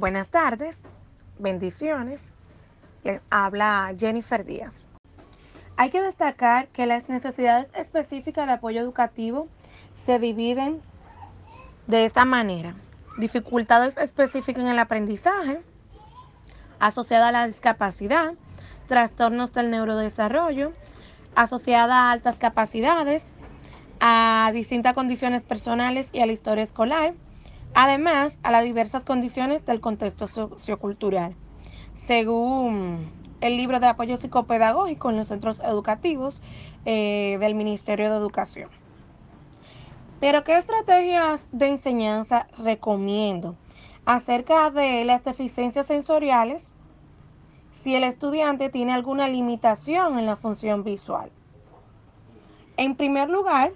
Buenas tardes, bendiciones. Les habla Jennifer Díaz. Hay que destacar que las necesidades específicas de apoyo educativo se dividen de esta manera. Dificultades específicas en el aprendizaje, asociada a la discapacidad, trastornos del neurodesarrollo, asociada a altas capacidades, a distintas condiciones personales y a la historia escolar, además a las diversas condiciones del contexto sociocultural. Según el libro de apoyo psicopedagógico en los centros educativos eh, del Ministerio de Educación. Pero, ¿qué estrategias de enseñanza recomiendo acerca de las deficiencias sensoriales si el estudiante tiene alguna limitación en la función visual? En primer lugar,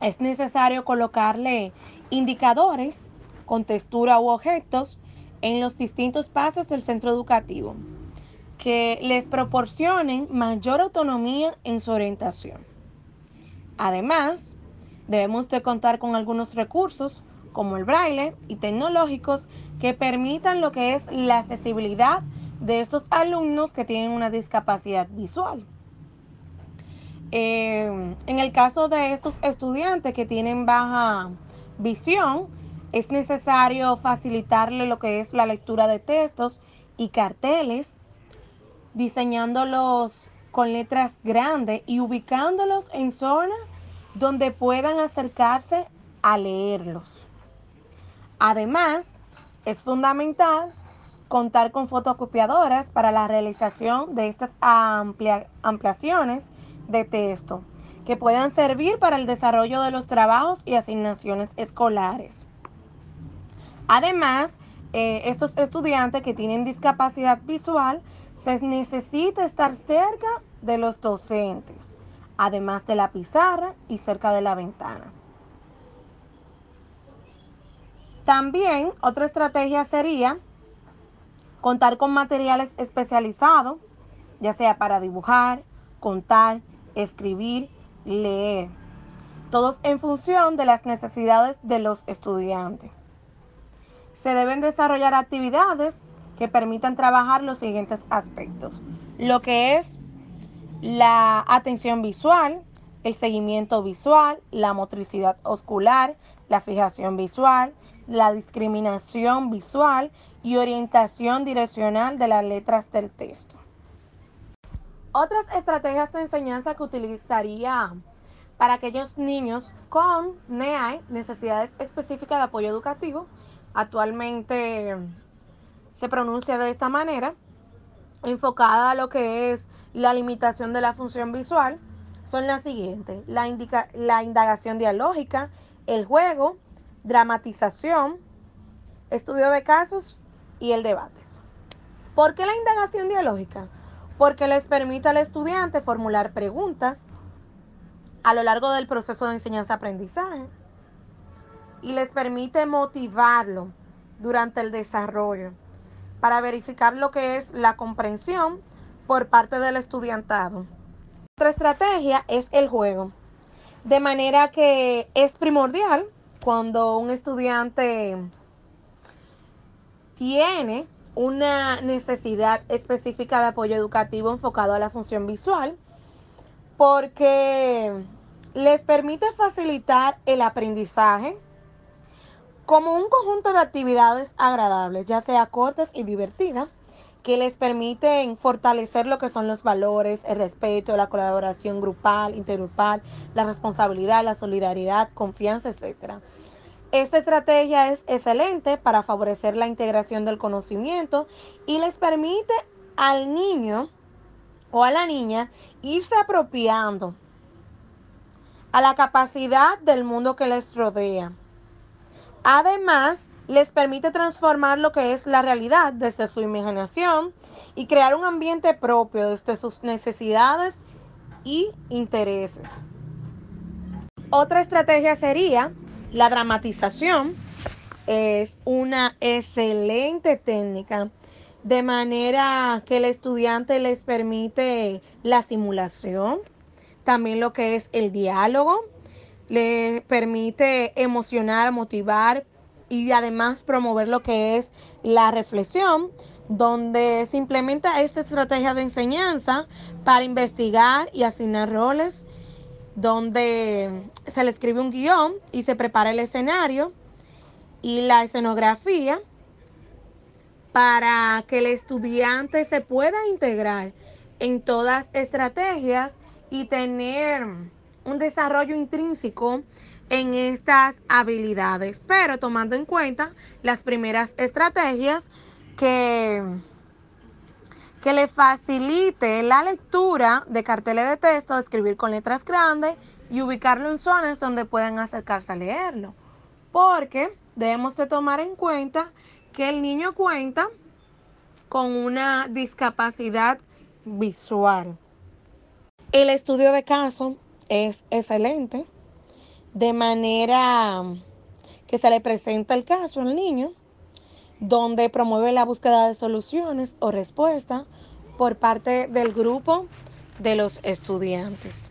es necesario colocarle indicadores con textura u objetos en los distintos pasos del centro educativo que les proporcionen mayor autonomía en su orientación. Además, debemos de contar con algunos recursos como el braille y tecnológicos que permitan lo que es la accesibilidad de estos alumnos que tienen una discapacidad visual. Eh, en el caso de estos estudiantes que tienen baja visión, es necesario facilitarle lo que es la lectura de textos y carteles, diseñándolos con letras grandes y ubicándolos en zonas donde puedan acercarse a leerlos. Además, es fundamental contar con fotocopiadoras para la realización de estas ampliaciones de texto que puedan servir para el desarrollo de los trabajos y asignaciones escolares. Además, eh, estos estudiantes que tienen discapacidad visual se necesita estar cerca de los docentes, además de la pizarra y cerca de la ventana. También otra estrategia sería contar con materiales especializados, ya sea para dibujar, contar, escribir, leer, todos en función de las necesidades de los estudiantes. Se deben desarrollar actividades que permitan trabajar los siguientes aspectos, lo que es la atención visual, el seguimiento visual, la motricidad oscular, la fijación visual, la discriminación visual y orientación direccional de las letras del texto. Otras estrategias de enseñanza que utilizaría para aquellos niños con NEAI, necesidades específicas de apoyo educativo, actualmente se pronuncia de esta manera, enfocada a lo que es la limitación de la función visual, son las siguientes, la, la indagación dialógica, el juego, dramatización, estudio de casos y el debate. ¿Por qué la indagación dialógica? Porque les permite al estudiante formular preguntas a lo largo del proceso de enseñanza-aprendizaje y les permite motivarlo durante el desarrollo para verificar lo que es la comprensión por parte del estudiantado. Otra estrategia es el juego, de manera que es primordial cuando un estudiante tiene una necesidad específica de apoyo educativo enfocado a la función visual, porque les permite facilitar el aprendizaje como un conjunto de actividades agradables, ya sea cortas y divertidas, que les permiten fortalecer lo que son los valores, el respeto, la colaboración grupal, intergrupal, la responsabilidad, la solidaridad, confianza, etcétera. Esta estrategia es excelente para favorecer la integración del conocimiento y les permite al niño o a la niña irse apropiando a la capacidad del mundo que les rodea. Además, les permite transformar lo que es la realidad desde su imaginación y crear un ambiente propio desde sus necesidades y intereses. Otra estrategia sería la dramatización es una excelente técnica de manera que el estudiante les permite la simulación, también lo que es el diálogo, le permite emocionar, motivar y además promover lo que es la reflexión, donde se implementa esta estrategia de enseñanza para investigar y asignar roles, donde se le escribe un guion y se prepara el escenario y la escenografía para que el estudiante se pueda integrar en todas estrategias y tener un desarrollo intrínseco en estas habilidades, pero tomando en cuenta las primeras estrategias que, que le facilite la lectura de carteles de texto, escribir con letras grandes y ubicarlo en zonas donde puedan acercarse a leerlo. Porque debemos de tomar en cuenta que el niño cuenta con una discapacidad visual. El estudio de caso es excelente, de manera que se le presenta el caso al niño, donde promueve la búsqueda de soluciones o respuestas por parte del grupo de los estudiantes.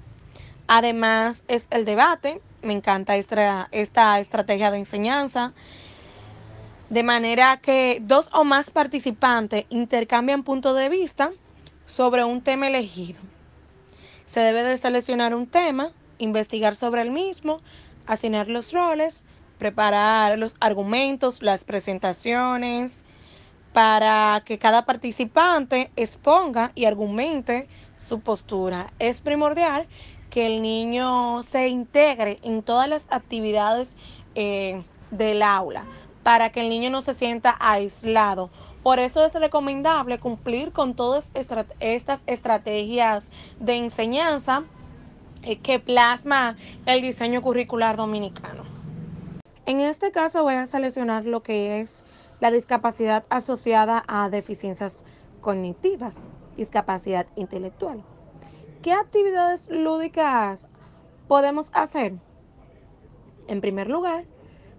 Además es el debate, me encanta esta, estrategia de enseñanza, de manera que dos o más participantes intercambian puntos de vista sobre un tema elegido. Se debe de seleccionar un tema, investigar sobre el mismo, asignar los roles, preparar los argumentos, las presentaciones, para que cada participante exponga y argumente su postura. Es primordial que el niño se integre en todas las actividades eh, del aula, para que el niño no se sienta aislado por eso es recomendable cumplir con todas estas estrategias de enseñanza eh, que plasma el diseño curricular dominicano. En este caso voy a seleccionar lo que es la discapacidad asociada a deficiencias cognitivas, discapacidad intelectual. ¿Qué actividades lúdicas podemos hacer? En primer lugar,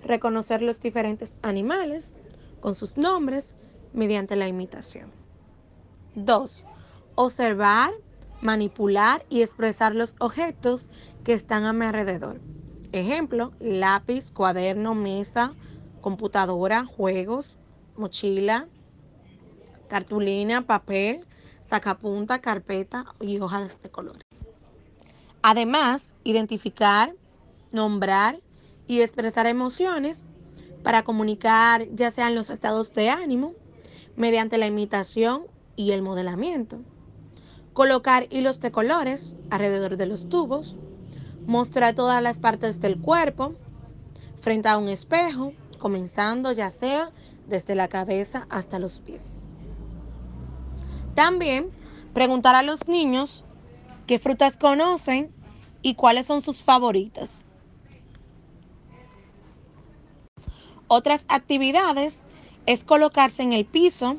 reconocer los diferentes animales con sus nombres mediante la imitación. 2. Observar, manipular y expresar los objetos que están a mi alrededor. Ejemplo, lápiz, cuaderno, mesa, computadora, juegos, mochila, cartulina, papel, sacapunta, carpeta y hojas de colores. Además, identificar, nombrar y expresar emociones para comunicar ya sean los estados de ánimo, mediante la imitación y el modelamiento. Colocar hilos de colores alrededor de los tubos. Mostrar todas las partes del cuerpo frente a un espejo, comenzando ya sea desde la cabeza hasta los pies. También preguntar a los niños qué frutas conocen y cuáles son sus favoritas. Otras actividades es colocarse en el piso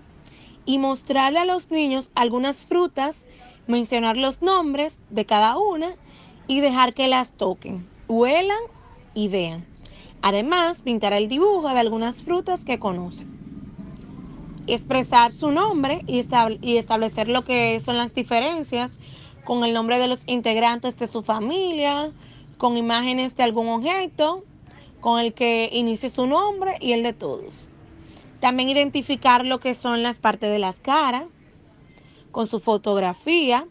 y mostrarle a los niños algunas frutas, mencionar los nombres de cada una y dejar que las toquen, huelan y vean. Además, pintar el dibujo de algunas frutas que conocen. Expresar su nombre y, y establecer lo que son las diferencias con el nombre de los integrantes de su familia, con imágenes de algún objeto, con el que inicie su nombre y el de todos. También identificar lo que son las partes de las caras con su fotografía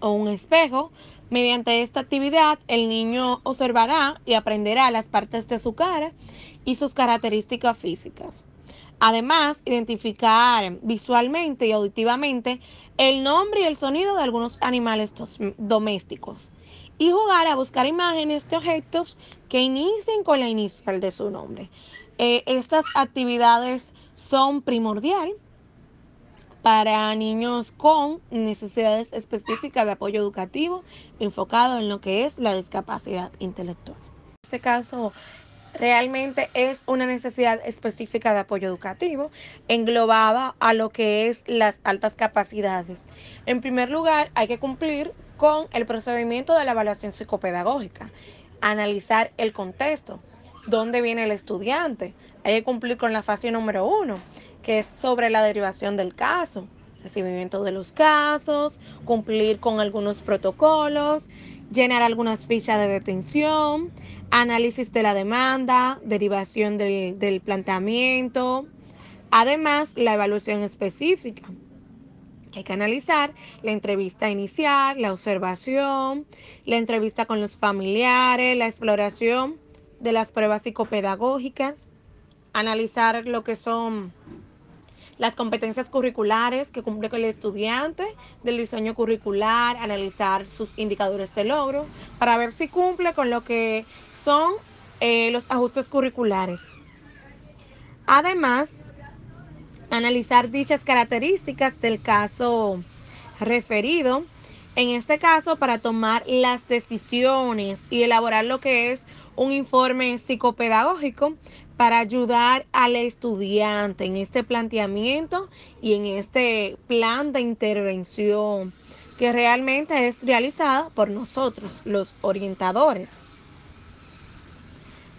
o un espejo. Mediante esta actividad, el niño observará y aprenderá las partes de su cara y sus características físicas. Además, identificar visualmente y auditivamente el nombre y el sonido de algunos animales domésticos y jugar a buscar imágenes de objetos que inicien con la inicial de su nombre. Eh, estas actividades son primordial para niños con necesidades específicas de apoyo educativo enfocado en lo que es la discapacidad intelectual. En este caso, realmente es una necesidad específica de apoyo educativo englobada a lo que es las altas capacidades. En primer lugar, hay que cumplir con el procedimiento de la evaluación psicopedagógica, analizar el contexto, dónde viene el estudiante. Hay que cumplir con la fase número uno, que es sobre la derivación del caso, recibimiento de los casos, cumplir con algunos protocolos llenar algunas fichas de detención, análisis de la demanda, derivación del, del planteamiento, además la evaluación específica. Hay que analizar la entrevista inicial, la observación, la entrevista con los familiares, la exploración de las pruebas psicopedagógicas, analizar lo que son las competencias curriculares que cumple con el estudiante del diseño curricular, analizar sus indicadores de logro para ver si cumple con lo que son eh, los ajustes curriculares. Además, analizar dichas características del caso referido, en este caso para tomar las decisiones y elaborar lo que es un informe psicopedagógico para ayudar al estudiante en este planteamiento y en este plan de intervención que realmente es realizada por nosotros, los orientadores.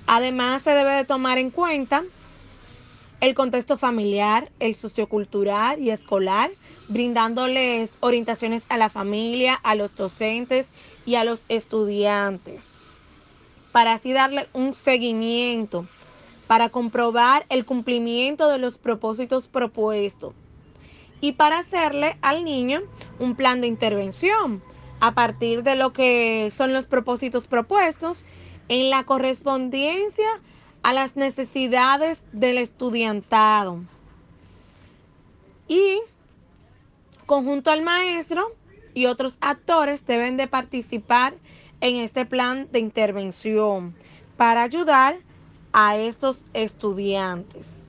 Además, se debe de tomar en cuenta el contexto familiar, el sociocultural y escolar, brindándoles orientaciones a la familia, a los docentes y a los estudiantes, para así darle un seguimiento para comprobar el cumplimiento de los propósitos propuestos y para hacerle al niño un plan de intervención a partir de lo que son los propósitos propuestos en la correspondencia a las necesidades del estudiantado. Y conjunto al maestro y otros actores deben de participar en este plan de intervención para ayudar a estos estudiantes.